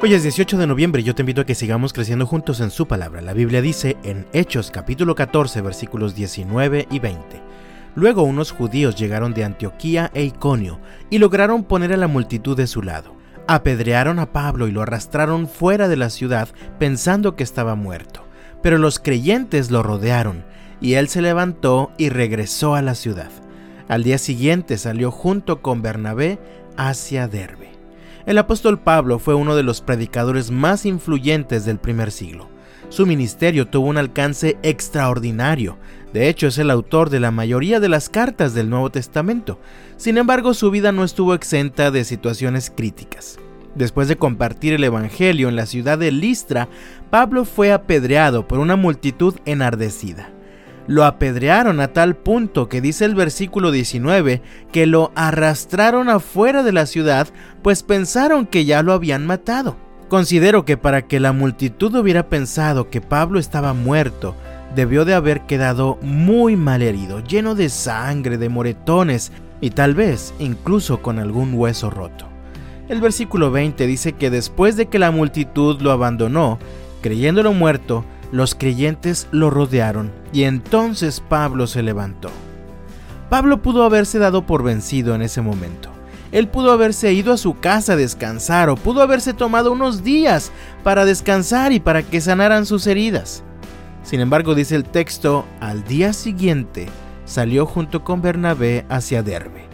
Hoy es 18 de noviembre y yo te invito a que sigamos creciendo juntos en su palabra. La Biblia dice en Hechos capítulo 14 versículos 19 y 20. Luego unos judíos llegaron de Antioquía e Iconio y lograron poner a la multitud de su lado. Apedrearon a Pablo y lo arrastraron fuera de la ciudad pensando que estaba muerto. Pero los creyentes lo rodearon y él se levantó y regresó a la ciudad. Al día siguiente salió junto con Bernabé hacia Derbe. El apóstol Pablo fue uno de los predicadores más influyentes del primer siglo. Su ministerio tuvo un alcance extraordinario. De hecho, es el autor de la mayoría de las cartas del Nuevo Testamento. Sin embargo, su vida no estuvo exenta de situaciones críticas. Después de compartir el Evangelio en la ciudad de Listra, Pablo fue apedreado por una multitud enardecida lo apedrearon a tal punto que dice el versículo 19 que lo arrastraron afuera de la ciudad, pues pensaron que ya lo habían matado. Considero que para que la multitud hubiera pensado que Pablo estaba muerto, debió de haber quedado muy mal herido, lleno de sangre, de moretones y tal vez incluso con algún hueso roto. El versículo 20 dice que después de que la multitud lo abandonó, creyéndolo muerto, los creyentes lo rodearon y entonces Pablo se levantó. Pablo pudo haberse dado por vencido en ese momento. Él pudo haberse ido a su casa a descansar o pudo haberse tomado unos días para descansar y para que sanaran sus heridas. Sin embargo, dice el texto, al día siguiente salió junto con Bernabé hacia Derbe.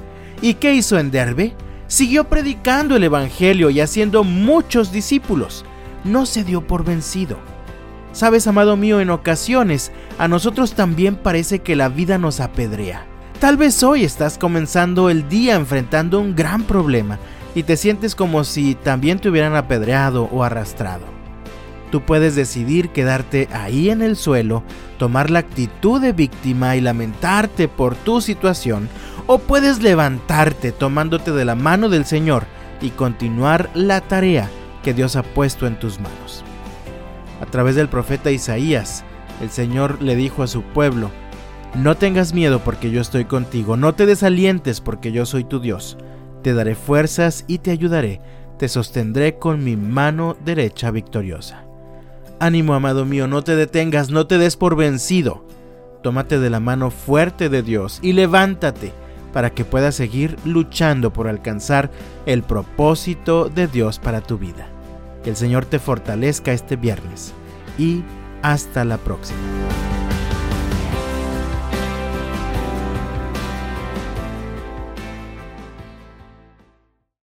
¿Y qué hizo en Derbe? Siguió predicando el Evangelio y haciendo muchos discípulos. No se dio por vencido Sabes, amado mío, en ocasiones a nosotros también parece que la vida nos apedrea. Tal vez hoy estás comenzando el día enfrentando un gran problema y te sientes como si también te hubieran apedreado o arrastrado. Tú puedes decidir quedarte ahí en el suelo, tomar la actitud de víctima y lamentarte por tu situación, o puedes levantarte tomándote de la mano del Señor y continuar la tarea que Dios ha puesto en tus manos. A través del profeta Isaías, el Señor le dijo a su pueblo, No tengas miedo porque yo estoy contigo, no te desalientes porque yo soy tu Dios, te daré fuerzas y te ayudaré, te sostendré con mi mano derecha victoriosa. Ánimo, amado mío, no te detengas, no te des por vencido. Tómate de la mano fuerte de Dios y levántate para que puedas seguir luchando por alcanzar el propósito de Dios para tu vida. Que el Señor te fortalezca este viernes y hasta la próxima.